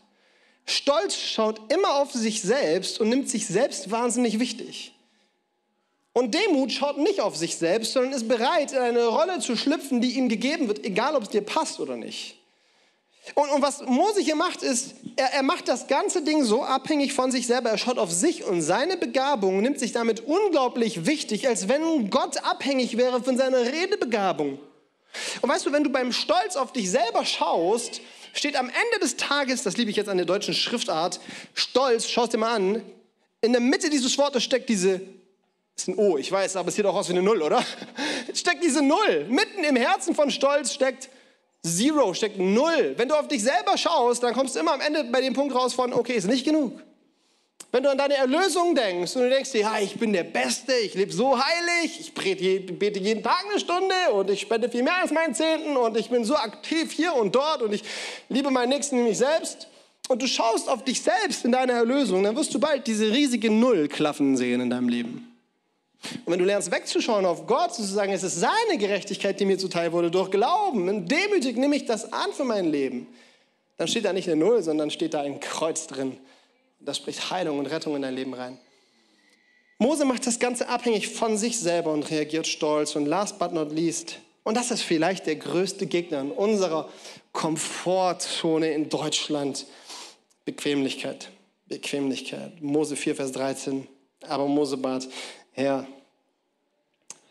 Stolz schaut immer auf sich selbst und nimmt sich selbst wahnsinnig wichtig. Und Demut schaut nicht auf sich selbst, sondern ist bereit, in eine Rolle zu schlüpfen, die ihm gegeben wird, egal ob es dir passt oder nicht. Und, und was Mose hier macht, ist, er, er macht das ganze Ding so abhängig von sich selber. Er schaut auf sich und seine Begabung, nimmt sich damit unglaublich wichtig, als wenn Gott abhängig wäre von seiner Redebegabung. Und weißt du, wenn du beim Stolz auf dich selber schaust, steht am Ende des Tages, das liebe ich jetzt an der deutschen Schriftart, stolz, schau es dir mal an, in der Mitte dieses Wortes steckt diese, ist ein O, ich weiß, aber es sieht auch aus wie eine Null, oder? Steckt diese Null. Mitten im Herzen von Stolz steckt Zero, steckt Null. Wenn du auf dich selber schaust, dann kommst du immer am Ende bei dem Punkt raus von, okay, ist nicht genug. Wenn du an deine Erlösung denkst und du denkst dir, ja, ich bin der Beste, ich lebe so heilig, ich bete jeden Tag eine Stunde und ich spende viel mehr als meinen Zehnten und ich bin so aktiv hier und dort und ich liebe meinen Nächsten wie mich selbst. Und du schaust auf dich selbst in deiner Erlösung, dann wirst du bald diese riesige Null klaffen sehen in deinem Leben. Und wenn du lernst wegzuschauen auf Gott, zu sagen, es ist seine Gerechtigkeit, die mir zuteil wurde durch Glauben, und demütig nehme ich das an für mein Leben, dann steht da nicht eine Null, sondern steht da ein Kreuz drin. Das spricht Heilung und Rettung in dein Leben rein. Mose macht das Ganze abhängig von sich selber und reagiert stolz. Und last but not least, und das ist vielleicht der größte Gegner in unserer Komfortzone in Deutschland, Bequemlichkeit. Bequemlichkeit. Mose 4, Vers 13. Aber Mose bat, Herr,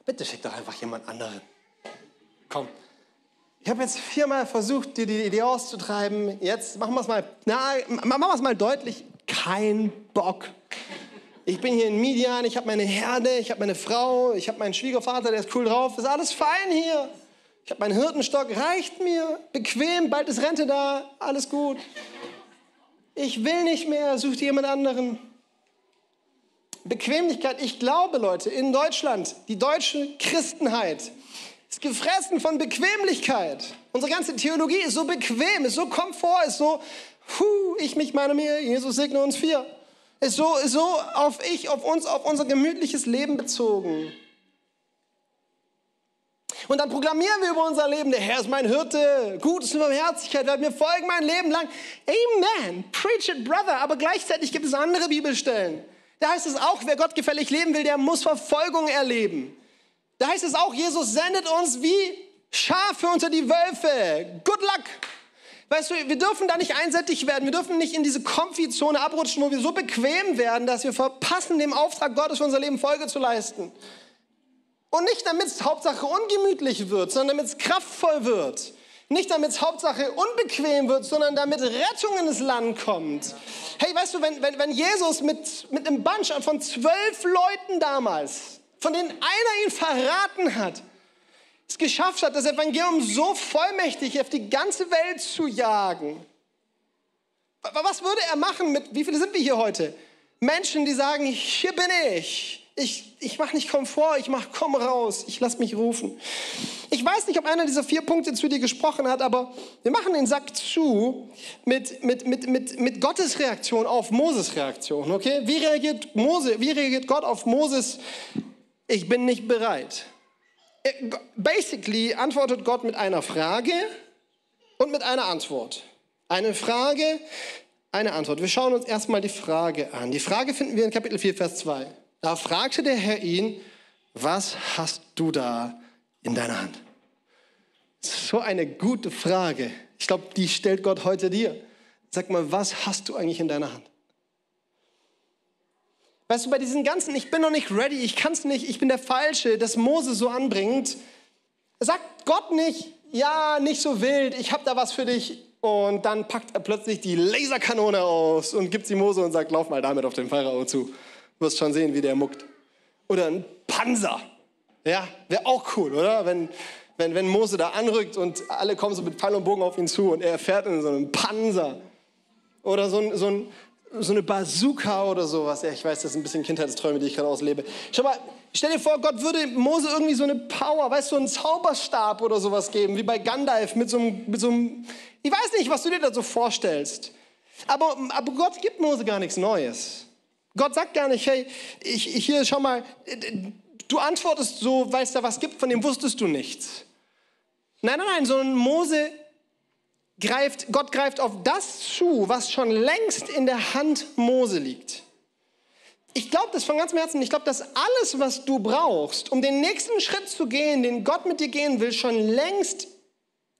bitte schick doch einfach jemand anderen. Komm. Ich habe jetzt viermal versucht, dir die Idee auszutreiben. Jetzt machen wir es mal, na, mal deutlich kein Bock. Ich bin hier in Midian, ich habe meine Herde, ich habe meine Frau, ich habe meinen Schwiegervater, der ist cool drauf, ist alles fein hier. Ich habe meinen Hirtenstock, reicht mir, bequem, bald ist Rente da, alles gut. Ich will nicht mehr, such dir jemand anderen. Bequemlichkeit, ich glaube, Leute, in Deutschland, die deutsche Christenheit ist gefressen von Bequemlichkeit. Unsere ganze Theologie ist so bequem, ist so Komfort, ist so Puh, ich mich, meine mir, Jesus segne uns vier. Ist so, ist so auf ich, auf uns, auf unser gemütliches Leben bezogen. Und dann programmieren wir über unser Leben, der Herr ist mein Hirte, Gutes und Barmherzigkeit wird mir folgen mein Leben lang. Amen, preach it, brother. Aber gleichzeitig gibt es andere Bibelstellen. Da heißt es auch, wer Gott gefällig leben will, der muss Verfolgung erleben. Da heißt es auch, Jesus sendet uns wie Schafe unter die Wölfe. Good luck. Weißt du, wir dürfen da nicht einseitig werden. Wir dürfen nicht in diese Comfy-Zone abrutschen, wo wir so bequem werden, dass wir verpassen, dem Auftrag Gottes für unser Leben Folge zu leisten. Und nicht damit es Hauptsache ungemütlich wird, sondern damit es kraftvoll wird. Nicht damit es Hauptsache unbequem wird, sondern damit Rettung in das Land kommt. Hey, weißt du, wenn, wenn, wenn Jesus mit, mit einem Bunch von zwölf Leuten damals, von denen einer ihn verraten hat, es geschafft hat, das Evangelium so vollmächtig auf die ganze Welt zu jagen. Was würde er machen mit, wie viele sind wir hier heute? Menschen, die sagen, hier bin ich. Ich, ich mache nicht Komfort, ich mache komm raus, ich lass mich rufen. Ich weiß nicht, ob einer dieser vier Punkte zu dir gesprochen hat, aber wir machen den Sack zu mit, mit, mit, mit, mit Gottes Reaktion auf Moses Reaktion. Okay? Wie reagiert Mose, wie reagiert Gott auf Moses? Ich bin nicht bereit. Äh, basically antwortet Gott mit einer Frage und mit einer Antwort. Eine Frage, eine Antwort. Wir schauen uns erstmal die Frage an. Die Frage finden wir in Kapitel 4, Vers 2. Da fragte der Herr ihn, was hast du da in deiner Hand? So eine gute Frage. Ich glaube, die stellt Gott heute dir. Sag mal, was hast du eigentlich in deiner Hand? Weißt du, bei diesen ganzen, ich bin noch nicht ready, ich kann es nicht, ich bin der Falsche, das Mose so anbringt, sagt Gott nicht, ja, nicht so wild, ich habe da was für dich. Und dann packt er plötzlich die Laserkanone aus und gibt sie Mose und sagt, lauf mal damit auf den Pharao zu. Du wirst schon sehen, wie der muckt. Oder ein Panzer. Ja, wäre auch cool, oder? Wenn, wenn, wenn Mose da anrückt und alle kommen so mit Pfeil und Bogen auf ihn zu und er fährt in so einem Panzer. Oder so ein, so ein, so eine Bazooka oder sowas. Ja, ich weiß, das sind ein bisschen Kindheitsträume, die ich gerade auslebe. Schau mal, stell dir vor, Gott würde Mose irgendwie so eine Power, weißt du, so einen Zauberstab oder sowas geben, wie bei Gandalf mit so einem, mit so einem ich weiß nicht, was du dir da so vorstellst. Aber, aber Gott gibt Mose gar nichts Neues. Gott sagt gar nicht, hey, ich, hier, schau mal, du antwortest so, weil es da was gibt, von dem wusstest du nichts. Nein, nein, nein, sondern Mose greift, Gott greift auf das zu, was schon längst in der Hand Mose liegt. Ich glaube das von ganzem Herzen. Ich glaube, dass alles, was du brauchst, um den nächsten Schritt zu gehen, den Gott mit dir gehen will, schon längst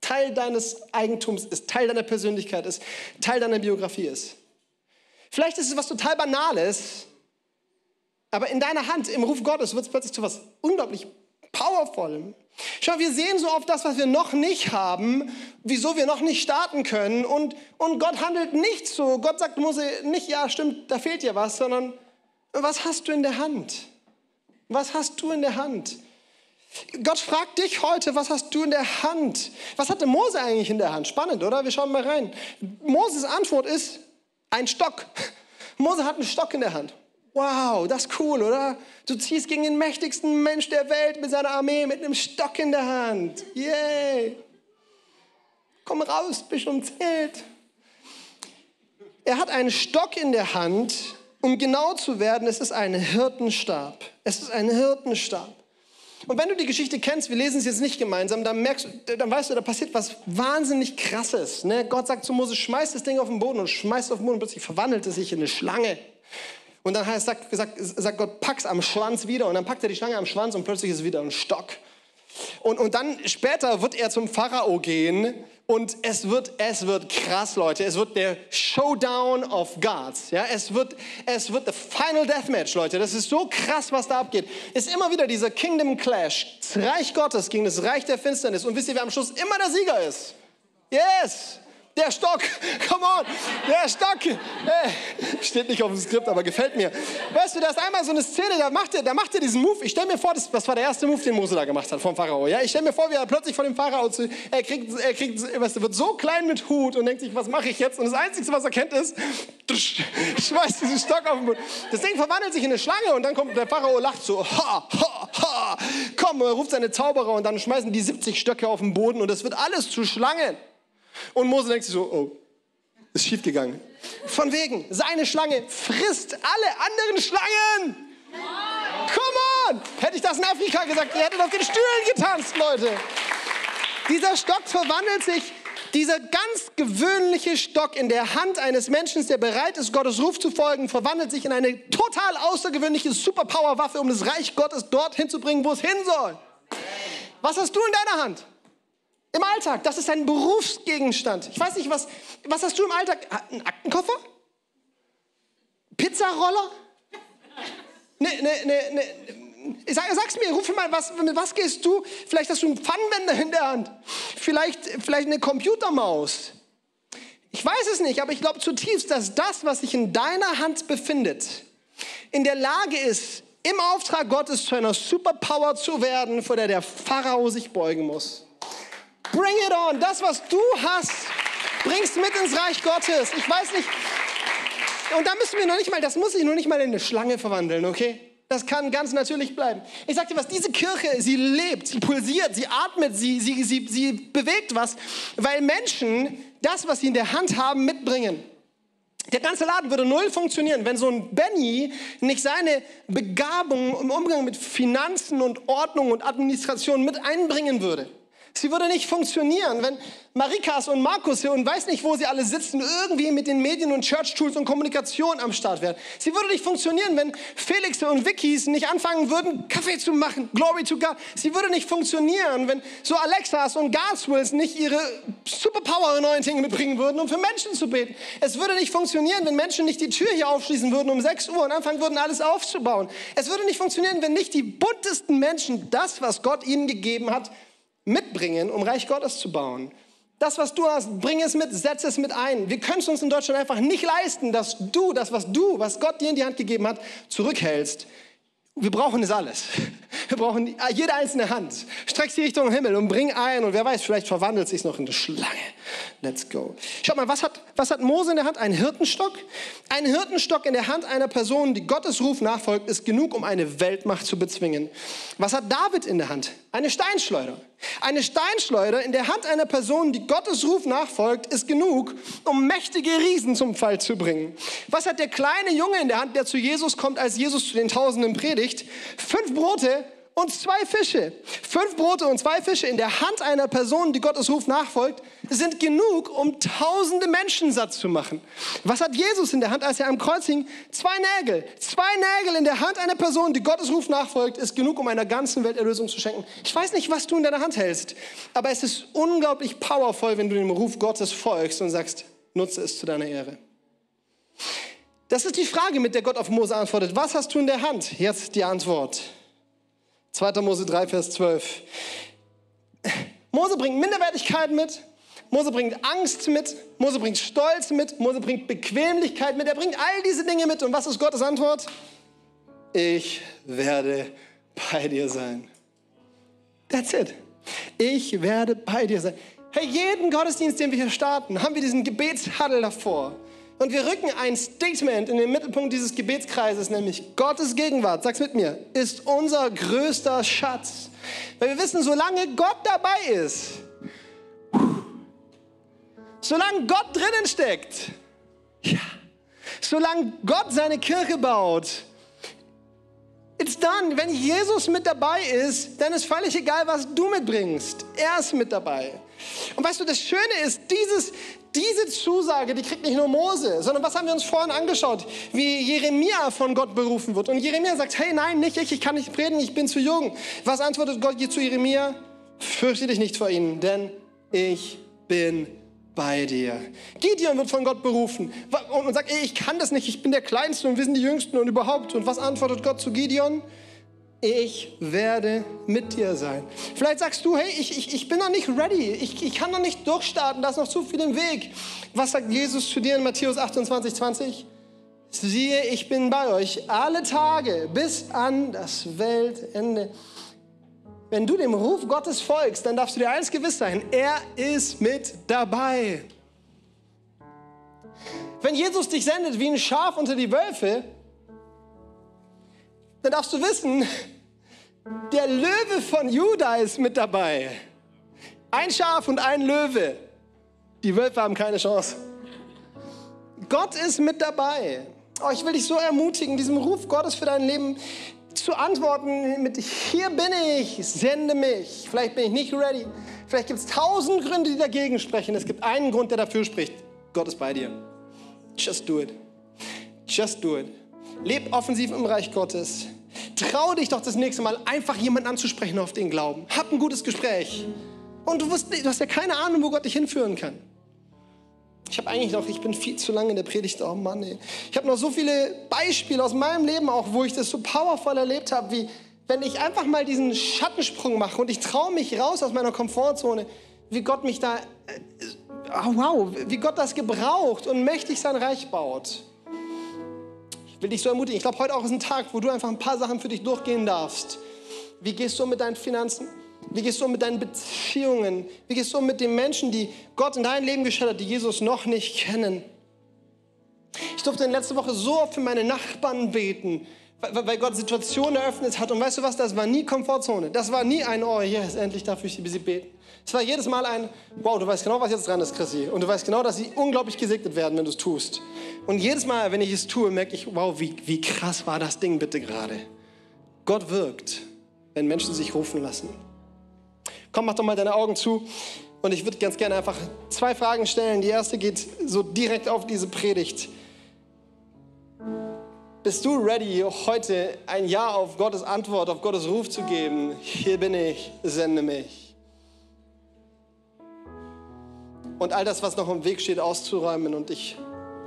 Teil deines Eigentums ist, Teil deiner Persönlichkeit ist, Teil deiner Biografie ist. Vielleicht ist es was total Banales, aber in deiner Hand, im Ruf Gottes, wird es plötzlich zu was unglaublich Powervollem. Schau, wir sehen so oft das, was wir noch nicht haben, wieso wir noch nicht starten können. Und, und Gott handelt nicht so. Gott sagt Mose nicht, ja, stimmt, da fehlt dir was, sondern was hast du in der Hand? Was hast du in der Hand? Gott fragt dich heute, was hast du in der Hand? Was hatte Mose eigentlich in der Hand? Spannend, oder? Wir schauen mal rein. Moses Antwort ist ein Stock. Mose hat einen Stock in der Hand. Wow, das ist cool, oder? Du ziehst gegen den mächtigsten Mensch der Welt mit seiner Armee mit einem Stock in der Hand. Yay! Komm raus, bist um Zelt. Er hat einen Stock in der Hand. Um genau zu werden, es ist ein Hirtenstab. Es ist ein Hirtenstab. Und wenn du die Geschichte kennst, wir lesen es jetzt nicht gemeinsam, dann merkst dann weißt du, da passiert was wahnsinnig krasses. Ne? Gott sagt zu Moses, schmeiß das Ding auf den Boden und schmeißt es auf den Boden und plötzlich verwandelt es sich in eine Schlange. Und dann heißt, sagt, sagt, sagt Gott, pack's am Schwanz wieder und dann packt er die Schlange am Schwanz und plötzlich ist es wieder ein Stock. Und, und dann später wird er zum Pharao gehen und es wird, es wird krass, Leute. Es wird der Showdown of Gods. Ja, es wird, es wird the Final Deathmatch, Leute. Das ist so krass, was da abgeht. Es ist immer wieder dieser Kingdom Clash. Das Reich Gottes gegen das Reich der Finsternis. Und wisst ihr, wer am Schluss immer der Sieger ist? Yes! Der Stock, come on, der Stock. Äh, steht nicht auf dem Skript, aber gefällt mir. Weißt du, da ist einmal so eine Szene, da macht er, da macht er diesen Move. Ich stelle mir vor, das, das war der erste Move, den Mose da gemacht hat vom Pharao. Ja? Ich stelle mir vor, wie er plötzlich vor dem Pharao zu, er kriegt, er kriegt, weißt du, wird so klein mit Hut und denkt sich, was mache ich jetzt? Und das Einzige, was er kennt, ist, schmeißt diesen Stock auf den Boden. Das Ding verwandelt sich in eine Schlange und dann kommt der Pharao lacht so, ha, ha, ha. Komm, er ruft seine Zauberer und dann schmeißen die 70 Stöcke auf den Boden und es wird alles zu Schlangen. Und Mose denkt sich so, oh, ist schief gegangen. Von wegen, seine Schlange frisst alle anderen Schlangen. Come on! Hätte ich das in Afrika gesagt, ihr hättet auf den Stühlen getanzt, Leute. Dieser Stock verwandelt sich, dieser ganz gewöhnliche Stock in der Hand eines Menschen, der bereit ist, Gottes Ruf zu folgen, verwandelt sich in eine total außergewöhnliche Superpower-Waffe, um das Reich Gottes dorthin zu bringen, wo es hin soll. Was hast du in deiner Hand? Im Alltag, das ist ein Berufsgegenstand. Ich weiß nicht, was, was hast du im Alltag? Ein Aktenkoffer? Pizzaroller? Ne, ne, ne, ne. Sag, sag's mir, ruf mal, was, mit was gehst du? Vielleicht hast du einen Pfannenwender in der Hand. Vielleicht, vielleicht eine Computermaus. Ich weiß es nicht, aber ich glaube zutiefst, dass das, was sich in deiner Hand befindet, in der Lage ist, im Auftrag Gottes zu einer Superpower zu werden, vor der der Pharao sich beugen muss. Bring it on. Das, was du hast, bringst mit ins Reich Gottes. Ich weiß nicht. Und da müssen wir noch nicht mal, das muss ich noch nicht mal in eine Schlange verwandeln, okay? Das kann ganz natürlich bleiben. Ich sag dir was, diese Kirche, sie lebt, sie pulsiert, sie atmet, sie, sie, sie, sie bewegt was, weil Menschen das, was sie in der Hand haben, mitbringen. Der ganze Laden würde null funktionieren, wenn so ein Benny nicht seine Begabung im Umgang mit Finanzen und Ordnung und Administration mit einbringen würde. Sie würde nicht funktionieren, wenn Marikas und Markus hier und weiß nicht, wo sie alle sitzen, irgendwie mit den Medien und Church Tools und Kommunikation am Start wären. Sie würde nicht funktionieren, wenn Felix und Vickys nicht anfangen würden, Kaffee zu machen. Glory to God. Sie würde nicht funktionieren, wenn so Alexas und Garswills nicht ihre Superpower Anointing mitbringen würden, um für Menschen zu beten. Es würde nicht funktionieren, wenn Menschen nicht die Tür hier aufschließen würden um 6 Uhr und anfangen würden, alles aufzubauen. Es würde nicht funktionieren, wenn nicht die buntesten Menschen das, was Gott ihnen gegeben hat, mitbringen, um Reich Gottes zu bauen. Das, was du hast, bring es mit, setz es mit ein. Wir können es uns in Deutschland einfach nicht leisten, dass du das, was du, was Gott dir in die Hand gegeben hat, zurückhältst. Wir brauchen es alles. Wir brauchen jede einzelne Hand. Streck sie Richtung Himmel und bring ein. Und wer weiß, vielleicht verwandelt sich noch in eine Schlange. Let's go. Schau mal, was hat, was hat Mose in der Hand? Ein Hirtenstock? Ein Hirtenstock in der Hand einer Person, die Gottes Ruf nachfolgt, ist genug, um eine Weltmacht zu bezwingen. Was hat David in der Hand? Eine Steinschleuder. Eine Steinschleuder in der Hand einer Person, die Gottes Ruf nachfolgt, ist genug, um mächtige Riesen zum Fall zu bringen. Was hat der kleine Junge in der Hand, der zu Jesus kommt, als Jesus zu den Tausenden predigt? Fünf Brote und zwei Fische. Fünf Brote und zwei Fische in der Hand einer Person, die Gottes Ruf nachfolgt, sind genug, um tausende Menschen satt zu machen. Was hat Jesus in der Hand, als er am Kreuz hing? Zwei Nägel. Zwei Nägel in der Hand einer Person, die Gottes Ruf nachfolgt, ist genug, um einer ganzen Welt Erlösung zu schenken. Ich weiß nicht, was du in deiner Hand hältst, aber es ist unglaublich powerful, wenn du dem Ruf Gottes folgst und sagst, nutze es zu deiner Ehre. Das ist die Frage, mit der Gott auf Mose antwortet. Was hast du in der Hand? Jetzt die Antwort. 2. Mose 3, Vers 12. Mose bringt Minderwertigkeit mit. Mose bringt Angst mit, Mose bringt Stolz mit, Mose bringt Bequemlichkeit mit, er bringt all diese Dinge mit. Und was ist Gottes Antwort? Ich werde bei dir sein. That's it. Ich werde bei dir sein. Hey, jeden Gottesdienst, den wir hier starten, haben wir diesen Gebetshuddle davor. Und wir rücken ein Statement in den Mittelpunkt dieses Gebetskreises, nämlich Gottes Gegenwart, sag's mit mir, ist unser größter Schatz. Weil wir wissen, solange Gott dabei ist, solange Gott drinnen steckt, ja, solange Gott seine Kirche baut, It's done. Wenn Jesus mit dabei ist, dann ist völlig egal, was du mitbringst. Er ist mit dabei. Und weißt du, das Schöne ist, dieses, diese Zusage, die kriegt nicht nur Mose, sondern was haben wir uns vorhin angeschaut? Wie Jeremia von Gott berufen wird. Und Jeremia sagt, hey, nein, nicht ich, ich kann nicht predigen, ich bin zu jung. Was antwortet Gott hier zu Jeremia? Fürchte dich nicht vor ihnen, denn ich bin bei dir. Gideon wird von Gott berufen und sagt, ey, ich kann das nicht, ich bin der Kleinste und wir sind die Jüngsten und überhaupt. Und was antwortet Gott zu Gideon? Ich werde mit dir sein. Vielleicht sagst du, hey, ich, ich, ich bin noch nicht ready, ich, ich kann noch nicht durchstarten, da ist noch zu viel im Weg. Was sagt Jesus zu dir in Matthäus 28, 20? Siehe, ich bin bei euch alle Tage bis an das Weltende. Wenn du dem Ruf Gottes folgst, dann darfst du dir eins gewiss sein, er ist mit dabei. Wenn Jesus dich sendet wie ein Schaf unter die Wölfe, dann darfst du wissen, der Löwe von Juda ist mit dabei. Ein Schaf und ein Löwe. Die Wölfe haben keine Chance. Gott ist mit dabei. Oh, ich will dich so ermutigen, diesem Ruf Gottes für dein Leben zu antworten mit, hier bin ich, sende mich. Vielleicht bin ich nicht ready. Vielleicht gibt es tausend Gründe, die dagegen sprechen. Es gibt einen Grund, der dafür spricht. Gott ist bei dir. Just do it. Just do it. Leb offensiv im Reich Gottes. Trau dich doch das nächste Mal, einfach jemanden anzusprechen auf den Glauben. Hab ein gutes Gespräch. Und du, wirst, du hast ja keine Ahnung, wo Gott dich hinführen kann. Ich habe eigentlich noch, ich bin viel zu lange in der Predigt, oh Mann, ey. Ich habe noch so viele Beispiele aus meinem Leben auch, wo ich das so powervoll erlebt habe, wie wenn ich einfach mal diesen Schattensprung mache und ich traue mich raus aus meiner Komfortzone, wie Gott mich da, oh wow, wie Gott das gebraucht und mächtig sein Reich baut. Ich will dich so ermutigen. Ich glaube, heute auch ist ein Tag, wo du einfach ein paar Sachen für dich durchgehen darfst. Wie gehst du mit deinen Finanzen? Wie gehst du mit deinen Beziehungen? Wie gehst du mit den Menschen, die Gott in dein Leben gestellt hat, die Jesus noch nicht kennen? Ich durfte in letzter Woche so oft für meine Nachbarn beten, weil Gott Situationen eröffnet hat. Und weißt du was, das war nie Komfortzone. Das war nie ein, oh, yes, endlich darf ich sie beten. Es war jedes Mal ein, wow, du weißt genau, was jetzt dran ist, Chrissy. Und du weißt genau, dass sie unglaublich gesegnet werden, wenn du es tust. Und jedes Mal, wenn ich es tue, merke ich, wow, wie, wie krass war das Ding bitte gerade. Gott wirkt, wenn Menschen sich rufen lassen. Komm, mach doch mal deine Augen zu. Und ich würde ganz gerne einfach zwei Fragen stellen. Die erste geht so direkt auf diese Predigt. Bist du ready, heute ein Ja auf Gottes Antwort, auf Gottes Ruf zu geben? Hier bin ich, sende mich. Und all das, was noch im Weg steht, auszuräumen und dich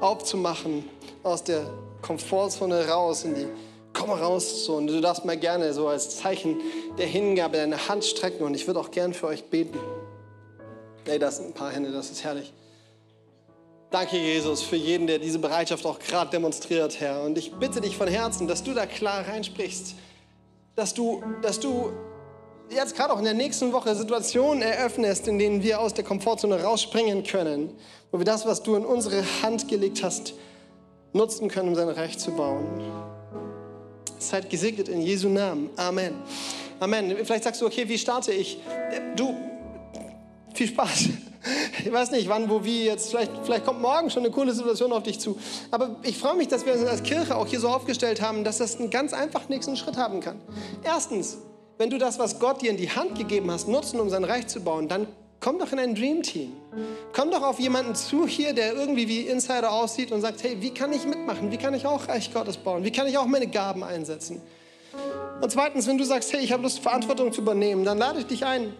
aufzumachen aus der Komfortzone raus in die komm raus so und du darfst mal gerne so als Zeichen der Hingabe deine Hand strecken und ich würde auch gern für euch beten. Ey, das sind ein paar Hände, das ist herrlich. Danke, Jesus, für jeden, der diese Bereitschaft auch gerade demonstriert, Herr. Und ich bitte dich von Herzen, dass du da klar reinsprichst, dass du, dass du jetzt gerade auch in der nächsten Woche Situationen eröffnest, in denen wir aus der Komfortzone rausspringen können, wo wir das, was du in unsere Hand gelegt hast, nutzen können, um sein Reich zu bauen. Seid gesegnet in Jesu Namen. Amen. Amen. Vielleicht sagst du, okay, wie starte ich? Du, viel Spaß. Ich weiß nicht, wann, wo, wie jetzt. Vielleicht, vielleicht kommt morgen schon eine coole Situation auf dich zu. Aber ich freue mich, dass wir uns als Kirche auch hier so aufgestellt haben, dass das einen ganz einfach nächsten Schritt haben kann. Erstens, wenn du das, was Gott dir in die Hand gegeben hast, nutzen, um sein Reich zu bauen, dann Komm doch in ein Dream Team. Komm doch auf jemanden zu hier, der irgendwie wie Insider aussieht und sagt, hey, wie kann ich mitmachen? Wie kann ich auch Reich Gottes bauen? Wie kann ich auch meine Gaben einsetzen? Und zweitens, wenn du sagst, hey, ich habe Lust, Verantwortung zu übernehmen, dann lade ich dich ein.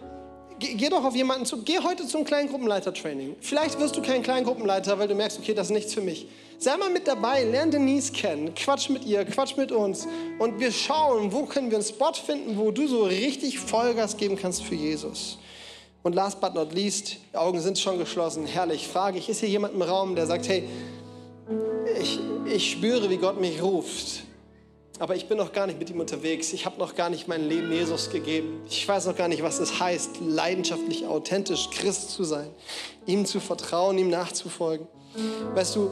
Geh, doch auf jemanden zu. Geh heute zum Kleingruppenleiter-Training. Vielleicht wirst du kein Kleingruppenleiter, weil du merkst, okay, das ist nichts für mich. Sei mal mit dabei, lern Denise kennen, quatsch mit ihr, quatsch mit uns und wir schauen, wo können wir einen Spot finden, wo du so richtig Vollgas geben kannst für Jesus. Und last but not least, die Augen sind schon geschlossen, herrlich, frage ich, ist hier jemand im Raum, der sagt, hey, ich, ich spüre, wie Gott mich ruft, aber ich bin noch gar nicht mit ihm unterwegs. Ich habe noch gar nicht mein Leben Jesus gegeben. Ich weiß noch gar nicht, was es heißt, leidenschaftlich, authentisch Christ zu sein, ihm zu vertrauen, ihm nachzufolgen. Weißt du,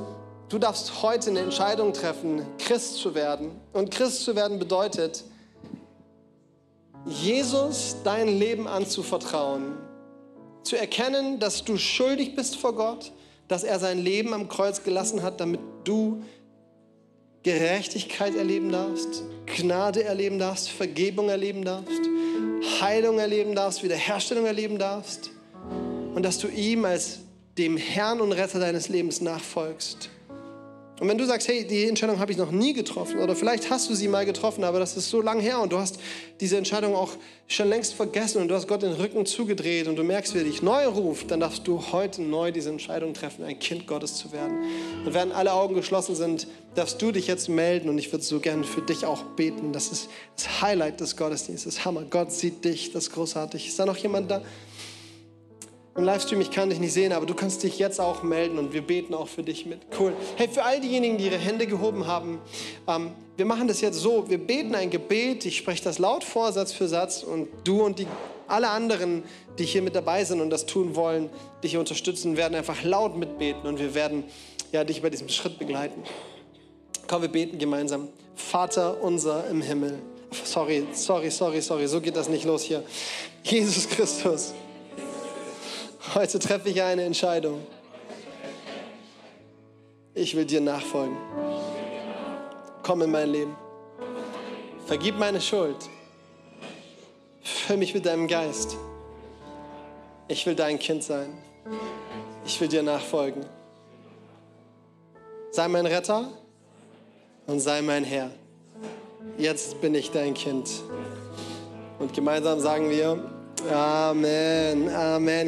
du darfst heute eine Entscheidung treffen, Christ zu werden. Und Christ zu werden bedeutet, Jesus dein Leben anzuvertrauen, zu erkennen, dass du schuldig bist vor Gott, dass er sein Leben am Kreuz gelassen hat, damit du Gerechtigkeit erleben darfst, Gnade erleben darfst, Vergebung erleben darfst, Heilung erleben darfst, Wiederherstellung erleben darfst und dass du ihm als dem Herrn und Retter deines Lebens nachfolgst. Und wenn du sagst, hey, die Entscheidung habe ich noch nie getroffen oder vielleicht hast du sie mal getroffen, aber das ist so lang her und du hast diese Entscheidung auch schon längst vergessen und du hast Gott den Rücken zugedreht und du merkst, wie er dich neu ruft, dann darfst du heute neu diese Entscheidung treffen, ein Kind Gottes zu werden. Und während alle Augen geschlossen sind, darfst du dich jetzt melden und ich würde so gerne für dich auch beten. Das ist das Highlight des Gottesdienstes. Hammer. Gott sieht dich, das ist großartig. Ist da noch jemand da? Im Livestream, ich kann dich nicht sehen, aber du kannst dich jetzt auch melden und wir beten auch für dich mit. Cool. Hey, für all diejenigen, die ihre Hände gehoben haben, ähm, wir machen das jetzt so, wir beten ein Gebet, ich spreche das laut vor, Satz für Satz und du und die, alle anderen, die hier mit dabei sind und das tun wollen, dich unterstützen, werden einfach laut mitbeten und wir werden ja, dich bei diesem Schritt begleiten. Komm, wir beten gemeinsam. Vater unser im Himmel. Sorry, sorry, sorry, sorry, so geht das nicht los hier. Jesus Christus. Heute treffe ich eine Entscheidung. Ich will dir nachfolgen. Komm in mein Leben. Vergib meine Schuld. Füll mich mit deinem Geist. Ich will dein Kind sein. Ich will dir nachfolgen. Sei mein Retter und sei mein Herr. Jetzt bin ich dein Kind. Und gemeinsam sagen wir, Amen, Amen.